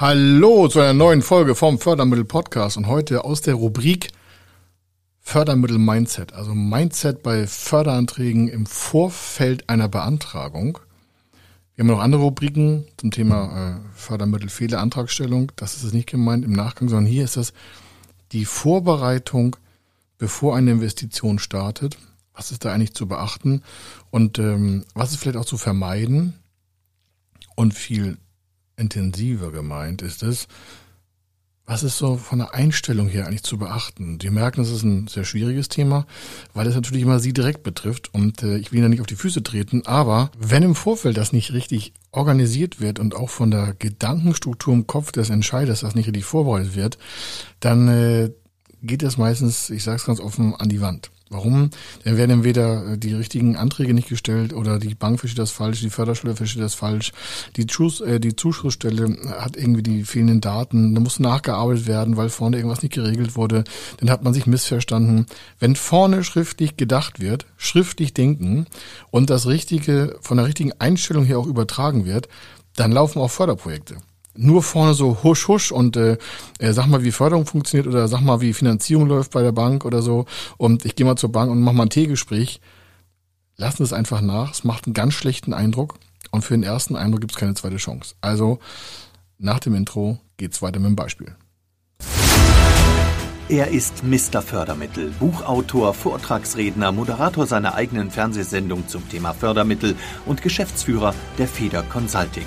Hallo zu einer neuen Folge vom Fördermittel Podcast und heute aus der Rubrik Fördermittel Mindset, also Mindset bei Förderanträgen im Vorfeld einer Beantragung. Wir haben noch andere Rubriken zum Thema äh, Fördermittel Fehlerantragstellung. Das ist es nicht gemeint im Nachgang, sondern hier ist das die Vorbereitung, bevor eine Investition startet. Was ist da eigentlich zu beachten und ähm, was ist vielleicht auch zu vermeiden? Und viel intensiver gemeint ist es, was ist so von der Einstellung her eigentlich zu beachten? Sie merken, es ist ein sehr schwieriges Thema, weil es natürlich immer Sie direkt betrifft und äh, ich will Ihnen ja nicht auf die Füße treten, aber wenn im Vorfeld das nicht richtig organisiert wird und auch von der Gedankenstruktur im Kopf des Entscheiders das nicht richtig vorbereitet wird, dann äh, geht es meistens, ich sage es ganz offen, an die Wand. Warum? Dann werden entweder äh, die richtigen Anträge nicht gestellt oder die Bank versteht das falsch, die Förderstelle versteht das falsch, die, Schuss, äh, die Zuschussstelle hat irgendwie die fehlenden Daten, da muss nachgearbeitet werden, weil vorne irgendwas nicht geregelt wurde, dann hat man sich missverstanden. Wenn vorne schriftlich gedacht wird, schriftlich denken und das Richtige von der richtigen Einstellung her auch übertragen wird, dann laufen auch Förderprojekte nur vorne so husch husch und äh, äh, sag mal, wie Förderung funktioniert oder sag mal, wie Finanzierung läuft bei der Bank oder so und ich gehe mal zur Bank und mach mal ein Teegespräch. Lassen es einfach nach. Es macht einen ganz schlechten Eindruck und für den ersten Eindruck gibt es keine zweite Chance. Also nach dem Intro geht's weiter mit dem Beispiel. Er ist Mr. Fördermittel, Buchautor, Vortragsredner, Moderator seiner eigenen Fernsehsendung zum Thema Fördermittel und Geschäftsführer der Feder Consulting.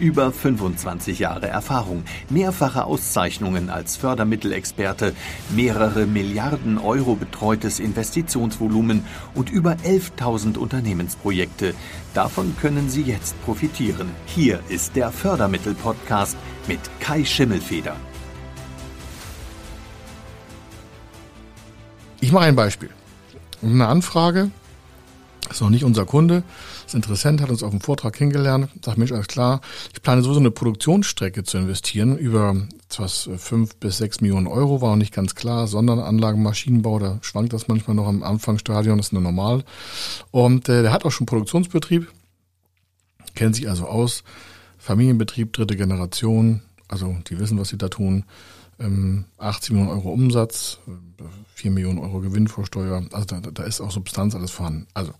Über 25 Jahre Erfahrung, mehrfache Auszeichnungen als Fördermittelexperte, mehrere Milliarden Euro betreutes Investitionsvolumen und über 11.000 Unternehmensprojekte. Davon können Sie jetzt profitieren. Hier ist der Fördermittel-Podcast mit Kai Schimmelfeder. Ich mache ein Beispiel. Eine Anfrage, ist noch nicht unser Kunde, ist Interessent, hat uns auf dem Vortrag kennengelernt, sagt, Mensch, alles klar, ich plane sowieso eine Produktionsstrecke zu investieren über etwas fünf bis sechs Millionen Euro, war noch nicht ganz klar, Sonderanlagen, Maschinenbau, da schwankt das manchmal noch am Anfangsstadion, das ist nur normal. Und äh, der hat auch schon Produktionsbetrieb, kennt sich also aus, Familienbetrieb, dritte Generation, also die wissen, was sie da tun. 80 ähm, Millionen Euro Umsatz, 4 Millionen Euro Gewinn vor Steuer. Also da, da ist auch Substanz alles vorhanden. Also, so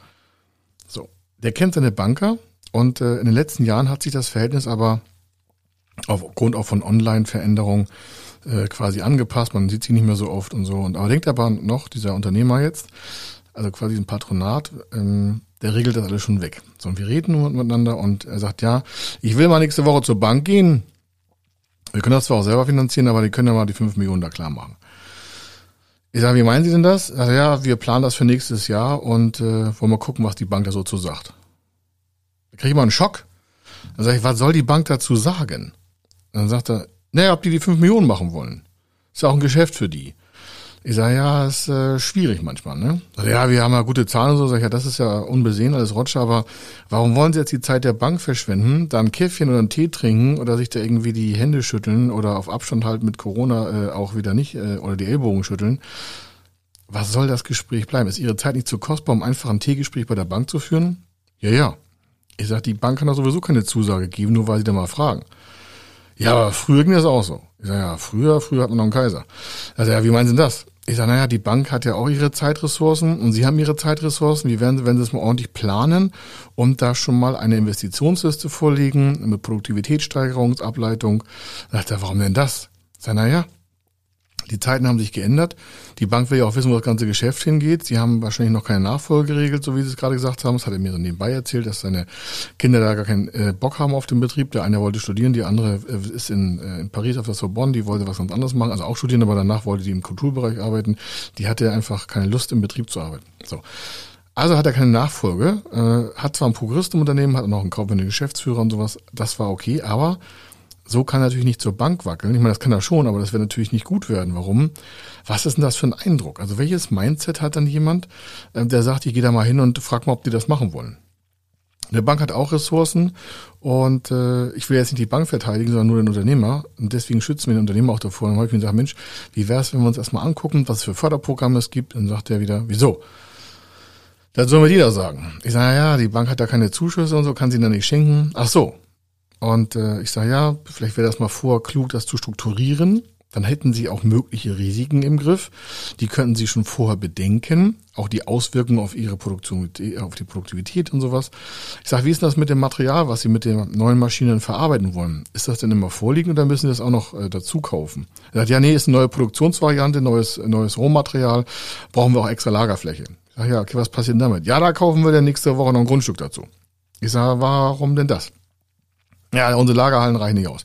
der kennt seine Banker und äh, in den letzten Jahren hat sich das Verhältnis aber aufgrund auch von Online-Veränderungen äh, quasi angepasst. Man sieht sie nicht mehr so oft und so. Und aber denkt aber noch, dieser Unternehmer jetzt, also quasi ein Patronat, ähm, der regelt das alles schon weg. So, und wir reden nur miteinander und er sagt, ja, ich will mal nächste Woche zur Bank gehen. Wir können das zwar auch selber finanzieren, aber die können ja mal die fünf Millionen da klar machen. Ich sage, wie meinen Sie denn das? Also ja, wir planen das für nächstes Jahr und äh, wollen mal gucken, was die Bank da so zu sagt. Da kriege ich mal einen Schock. Dann sage ich, was soll die Bank dazu sagen? dann sagt er, naja, ob die die fünf Millionen machen wollen. Ist ja auch ein Geschäft für die. Ich sage, ja, ist äh, schwierig manchmal, ne? Sag, ja, wir haben ja gute Zahlen und so. Sag ich, ja, das ist ja unbesehen, alles Rotscher, aber warum wollen Sie jetzt die Zeit der Bank verschwenden, da ein Käffchen oder einen Tee trinken oder sich da irgendwie die Hände schütteln oder auf Abstand halten mit Corona äh, auch wieder nicht äh, oder die Ellbogen schütteln? Was soll das Gespräch bleiben? Ist Ihre Zeit nicht zu kostbar, um einfach ein Teegespräch bei der Bank zu führen? Ja, ja. Ich sag, die Bank kann doch sowieso keine Zusage geben, nur weil sie da mal fragen. Ja, aber früher ging das auch so. Ich sage, ja, früher, früher hat man noch einen Kaiser. Also ja, wie meinen Sie das? Ich sage, naja, die Bank hat ja auch ihre Zeitressourcen und Sie haben Ihre Zeitressourcen. Wie werden Sie, wenn Sie das mal ordentlich planen und da schon mal eine Investitionsliste vorlegen mit Produktivitätssteigerungsableitung? Sagt er, warum denn das? Ich sage, naja, die Zeiten haben sich geändert. Die Bank will ja auch wissen, wo das ganze Geschäft hingeht. Sie haben wahrscheinlich noch keine Nachfolge geregelt, so wie Sie es gerade gesagt haben. Das hat er mir so nebenbei erzählt, dass seine Kinder da gar keinen äh, Bock haben auf den Betrieb. Der eine wollte studieren, die andere äh, ist in, äh, in Paris auf der Sorbonne, die wollte was ganz anderes machen, also auch studieren, aber danach wollte die im Kulturbereich arbeiten. Die hatte einfach keine Lust, im Betrieb zu arbeiten. So. Also hat er keine Nachfolge, äh, hat zwar ein Prokurist im Unternehmen, hat noch einen kaufmänischen Geschäftsführer und sowas, das war okay, aber so kann er natürlich nicht zur Bank wackeln. Ich meine, das kann er schon, aber das wird natürlich nicht gut werden. Warum? Was ist denn das für ein Eindruck? Also welches Mindset hat dann jemand, äh, der sagt, ich gehe da mal hin und frag mal, ob die das machen wollen? Eine Bank hat auch Ressourcen und äh, ich will jetzt nicht die Bank verteidigen, sondern nur den Unternehmer. Und deswegen schützen wir den Unternehmer auch davor. Und dann habe Mensch, wie wäre es, wenn wir uns erstmal angucken, was für Förderprogramme es gibt? Und dann sagt er wieder, wieso? Dann sollen wir die da sagen. Ich sage, ja, die Bank hat da keine Zuschüsse und so, kann sie dann nicht schenken. Ach so. Und äh, ich sage, ja, vielleicht wäre das mal vor klug, das zu strukturieren dann hätten Sie auch mögliche Risiken im Griff. Die könnten Sie schon vorher bedenken, auch die Auswirkungen auf Ihre Produktivität, auf die Produktivität und sowas. Ich sage, wie ist das mit dem Material, was Sie mit den neuen Maschinen verarbeiten wollen? Ist das denn immer vorliegend oder müssen Sie das auch noch äh, dazu kaufen? Er sagt, ja, nee, ist eine neue Produktionsvariante, neues, neues Rohmaterial, brauchen wir auch extra Lagerfläche. Ich sage, ja, okay, was passiert denn damit? Ja, da kaufen wir dann nächste Woche noch ein Grundstück dazu. Ich sage, warum denn das? Ja, unsere Lagerhallen reichen nicht aus.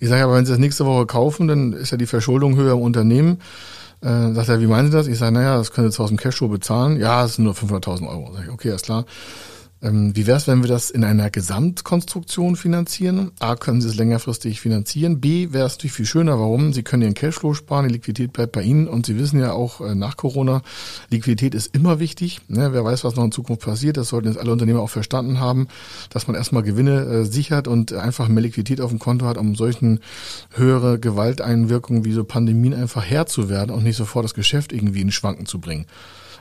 Ich sage aber, wenn Sie das nächste Woche kaufen, dann ist ja die Verschuldung höher im Unternehmen. Äh, sagt er, wie meinen Sie das? Ich sage, naja, das können Sie zwar aus dem Cashflow bezahlen. Ja, es sind nur 500.000 Euro. Sag ich, okay, ist klar. Ähm, wie wäre es, wenn wir das in einer Gesamtkonstruktion finanzieren? A, können Sie es längerfristig finanzieren. B, wäre es natürlich viel schöner. Warum? Sie können Ihren Cashflow sparen, die Liquidität bleibt bei Ihnen und Sie wissen ja auch äh, nach Corona, Liquidität ist immer wichtig. Ne? Wer weiß, was noch in Zukunft passiert. Das sollten jetzt alle Unternehmer auch verstanden haben, dass man erstmal Gewinne äh, sichert und einfach mehr Liquidität auf dem Konto hat, um solchen höhere Gewalteinwirkungen wie so Pandemien einfach Herr zu werden und nicht sofort das Geschäft irgendwie in Schwanken zu bringen.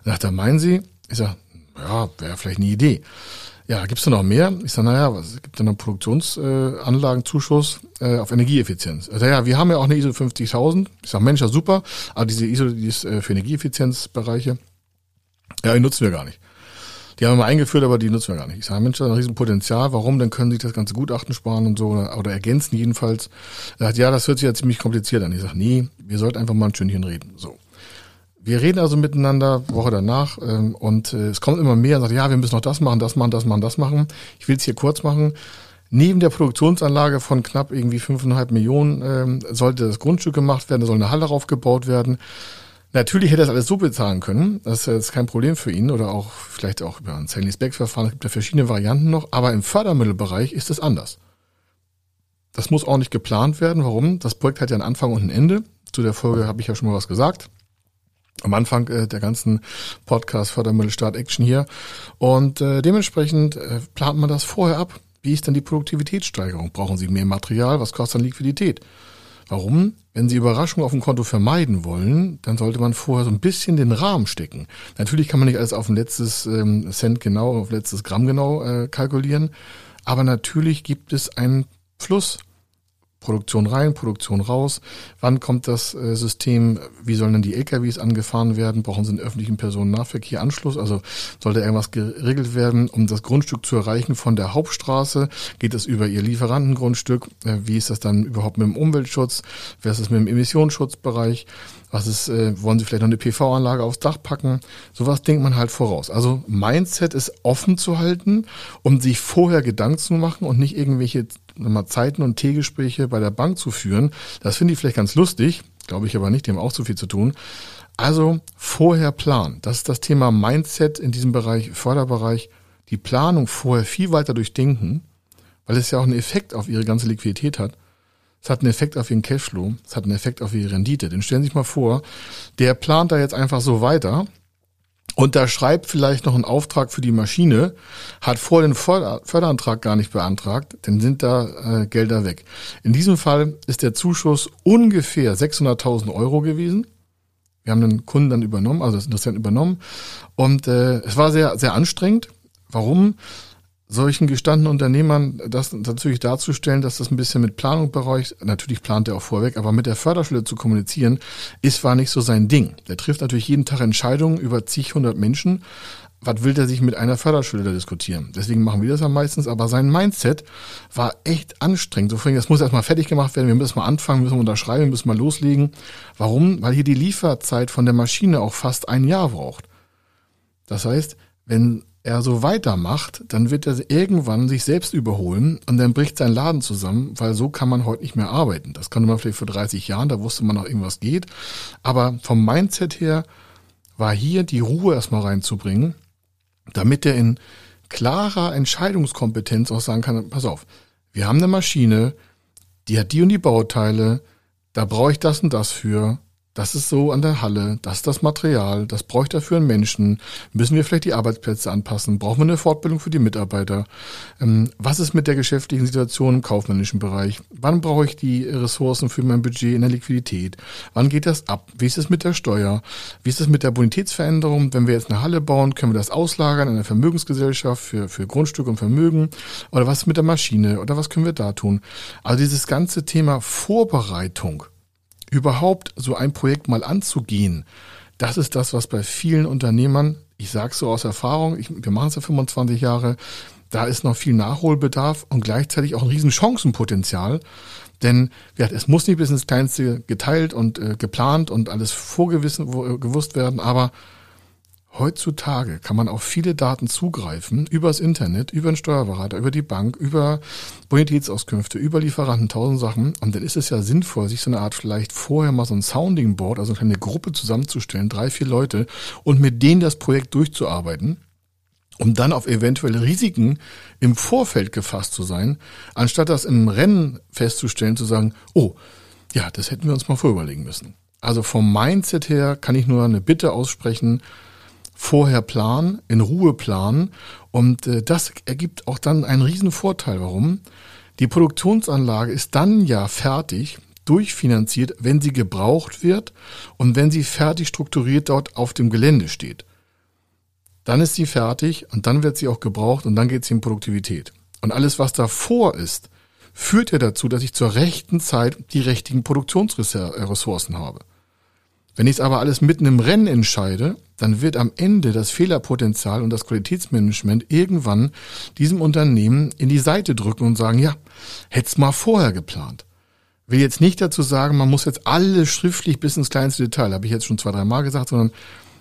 Da da meinen Sie? Ich sage, ja, wäre vielleicht eine Idee. Ja, gibt's da noch mehr? Ich sage, naja, was gibt denn einen Produktionsanlagenzuschuss äh, äh, auf Energieeffizienz? Also ja, wir haben ja auch eine ISO 50000. Ich sage, Mensch, ja super, aber diese ISO, die ist äh, für Energieeffizienzbereiche, ja, die nutzen wir gar nicht. Die haben wir mal eingeführt, aber die nutzen wir gar nicht. Ich sage, Mensch, da ist ein Riesenpotenzial. Warum? Dann können sie das ganze Gutachten sparen und so oder, oder ergänzen jedenfalls. Er sagt, ja, das hört sich ja ziemlich kompliziert an. Ich sage, nee, wir sollten einfach mal ein Stündchen reden. So. Wir reden also miteinander, Woche danach, ähm, und äh, es kommt immer mehr und sagt, ja, wir müssen noch das machen, das machen, das machen, das machen. Ich will es hier kurz machen. Neben der Produktionsanlage von knapp irgendwie fünfeinhalb Millionen ähm, sollte das Grundstück gemacht werden, da soll eine Halle aufgebaut werden. Natürlich hätte er das alles so bezahlen können, das ist kein Problem für ihn oder auch vielleicht auch über ein Sale Verfahren, es gibt ja verschiedene Varianten noch, aber im Fördermittelbereich ist es anders. Das muss ordentlich geplant werden. Warum? Das Projekt hat ja einen Anfang und ein Ende. Zu der Folge habe ich ja schon mal was gesagt am Anfang äh, der ganzen Podcast Fördermittel Start Action hier. Und äh, dementsprechend äh, plant man das vorher ab. Wie ist denn die Produktivitätssteigerung? Brauchen Sie mehr Material? Was kostet dann Liquidität? Warum? Wenn Sie Überraschungen auf dem Konto vermeiden wollen, dann sollte man vorher so ein bisschen den Rahmen stecken. Natürlich kann man nicht alles auf ein letztes ähm, Cent genau, auf letztes Gramm genau äh, kalkulieren, aber natürlich gibt es einen Fluss Produktion rein, Produktion raus. Wann kommt das äh, System? Wie sollen denn die LKWs angefahren werden? Brauchen sie einen öffentlichen Personennahverkehr Anschluss? Also sollte irgendwas geregelt werden, um das Grundstück zu erreichen von der Hauptstraße? Geht es über ihr Lieferantengrundstück? Äh, wie ist das dann überhaupt mit dem Umweltschutz? Wer ist es mit dem Emissionsschutzbereich? Was ist, äh, wollen Sie vielleicht noch eine PV-Anlage aufs Dach packen? Sowas denkt man halt voraus. Also Mindset ist offen zu halten, um sich vorher Gedanken zu machen und nicht irgendwelche nochmal Zeiten und Teegespräche bei der Bank zu führen. Das finde ich vielleicht ganz lustig, glaube ich aber nicht, haben auch zu viel zu tun. Also vorher planen. Das ist das Thema Mindset in diesem Bereich, Förderbereich. Die Planung vorher viel weiter durchdenken, weil es ja auch einen Effekt auf ihre ganze Liquidität hat. Es hat einen Effekt auf ihren Cashflow, es hat einen Effekt auf ihre Rendite. Denn stellen Sie sich mal vor, der plant da jetzt einfach so weiter unterschreibt vielleicht noch einen Auftrag für die Maschine, hat vor den Förderantrag gar nicht beantragt, dann sind da äh, Gelder weg. In diesem Fall ist der Zuschuss ungefähr 600.000 Euro gewesen. Wir haben den Kunden dann übernommen, also das Interessenten übernommen. Und äh, es war sehr, sehr anstrengend. Warum? Solchen gestandenen Unternehmern das natürlich darzustellen, dass das ein bisschen mit Planung bereicht, natürlich plant er auch vorweg, aber mit der Förderschule zu kommunizieren, ist war nicht so sein Ding. Der trifft natürlich jeden Tag Entscheidungen über zig hundert Menschen. Was will der sich mit einer Förderschule da diskutieren? Deswegen machen wir das ja meistens, aber sein Mindset war echt anstrengend. So, das muss erstmal fertig gemacht werden, wir müssen mal anfangen, müssen unterschreiben, wir müssen mal loslegen. Warum? Weil hier die Lieferzeit von der Maschine auch fast ein Jahr braucht. Das heißt, wenn er so weitermacht, dann wird er irgendwann sich selbst überholen und dann bricht sein Laden zusammen, weil so kann man heute nicht mehr arbeiten. Das konnte man vielleicht vor 30 Jahren, da wusste man noch irgendwas geht. Aber vom Mindset her war hier die Ruhe erstmal reinzubringen, damit er in klarer Entscheidungskompetenz auch sagen kann, pass auf, wir haben eine Maschine, die hat die und die Bauteile, da brauche ich das und das für, das ist so an der Halle, das ist das Material, das brauche ich dafür einen Menschen. Müssen wir vielleicht die Arbeitsplätze anpassen? Brauchen wir eine Fortbildung für die Mitarbeiter? Ähm, was ist mit der geschäftlichen Situation im kaufmännischen Bereich? Wann brauche ich die Ressourcen für mein Budget in der Liquidität? Wann geht das ab? Wie ist es mit der Steuer? Wie ist es mit der Bonitätsveränderung? Wenn wir jetzt eine Halle bauen, können wir das auslagern in einer Vermögensgesellschaft für, für Grundstück und Vermögen? Oder was ist mit der Maschine? Oder was können wir da tun? Also dieses ganze Thema Vorbereitung überhaupt so ein Projekt mal anzugehen, das ist das, was bei vielen Unternehmern, ich sage so aus Erfahrung, ich, wir machen es ja 25 Jahre, da ist noch viel Nachholbedarf und gleichzeitig auch ein riesen Chancenpotenzial. Denn es muss nicht bis ins Kleinste geteilt und äh, geplant und alles vorgewissen, äh, gewusst werden, aber Heutzutage kann man auf viele Daten zugreifen, übers Internet, über den Steuerberater, über die Bank, über Bonitätsauskünfte, über Lieferanten, tausend Sachen. Und dann ist es ja sinnvoll, sich so eine Art vielleicht vorher mal so ein Sounding Board, also eine kleine Gruppe zusammenzustellen, drei, vier Leute, und mit denen das Projekt durchzuarbeiten um dann auf eventuelle Risiken im Vorfeld gefasst zu sein, anstatt das im Rennen festzustellen, zu sagen, oh, ja, das hätten wir uns mal vorüberlegen müssen. Also vom Mindset her kann ich nur eine Bitte aussprechen, vorher planen, in Ruhe planen. Und äh, das ergibt auch dann einen riesen Vorteil. Warum? Die Produktionsanlage ist dann ja fertig, durchfinanziert, wenn sie gebraucht wird und wenn sie fertig strukturiert dort auf dem Gelände steht. Dann ist sie fertig und dann wird sie auch gebraucht und dann geht sie in Produktivität. Und alles, was davor ist, führt ja dazu, dass ich zur rechten Zeit die richtigen Produktionsressourcen habe. Wenn ich es aber alles mitten im Rennen entscheide, dann wird am Ende das Fehlerpotenzial und das Qualitätsmanagement irgendwann diesem Unternehmen in die Seite drücken und sagen, ja, hätt's mal vorher geplant. Will jetzt nicht dazu sagen, man muss jetzt alles schriftlich bis ins kleinste Detail, habe ich jetzt schon zwei, drei Mal gesagt, sondern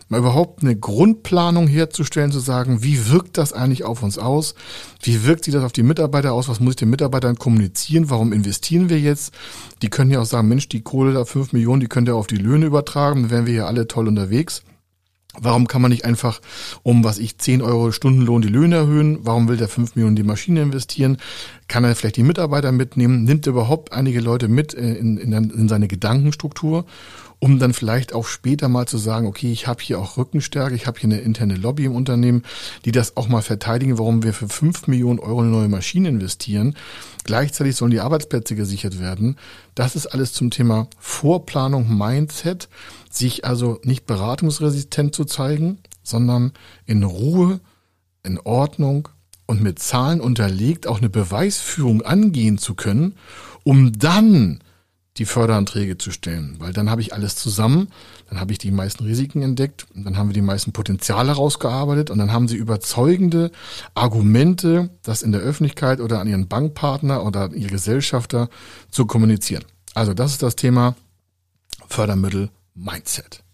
mal überhaupt eine Grundplanung herzustellen, zu sagen, wie wirkt das eigentlich auf uns aus? Wie wirkt sich das auf die Mitarbeiter aus? Was muss ich den Mitarbeitern kommunizieren? Warum investieren wir jetzt? Die können ja auch sagen, Mensch, die Kohle da fünf Millionen, die könnt ihr auf die Löhne übertragen, dann wären wir hier alle toll unterwegs. Warum kann man nicht einfach um, was ich, 10 Euro Stundenlohn die Löhne erhöhen? Warum will der 5 Millionen die Maschine investieren? Kann er vielleicht die Mitarbeiter mitnehmen? Nimmt er überhaupt einige Leute mit äh, in, in, in seine Gedankenstruktur? Um dann vielleicht auch später mal zu sagen, okay, ich habe hier auch Rückenstärke, ich habe hier eine interne Lobby im Unternehmen, die das auch mal verteidigen, warum wir für fünf Millionen Euro eine neue Maschine investieren. Gleichzeitig sollen die Arbeitsplätze gesichert werden. Das ist alles zum Thema Vorplanung, Mindset, sich also nicht beratungsresistent zu zeigen, sondern in Ruhe, in Ordnung und mit Zahlen unterlegt auch eine Beweisführung angehen zu können, um dann die Förderanträge zu stellen, weil dann habe ich alles zusammen, dann habe ich die meisten Risiken entdeckt, dann haben wir die meisten Potenziale rausgearbeitet und dann haben sie überzeugende Argumente, das in der Öffentlichkeit oder an ihren Bankpartner oder ihr Gesellschafter zu kommunizieren. Also das ist das Thema Fördermittel Mindset.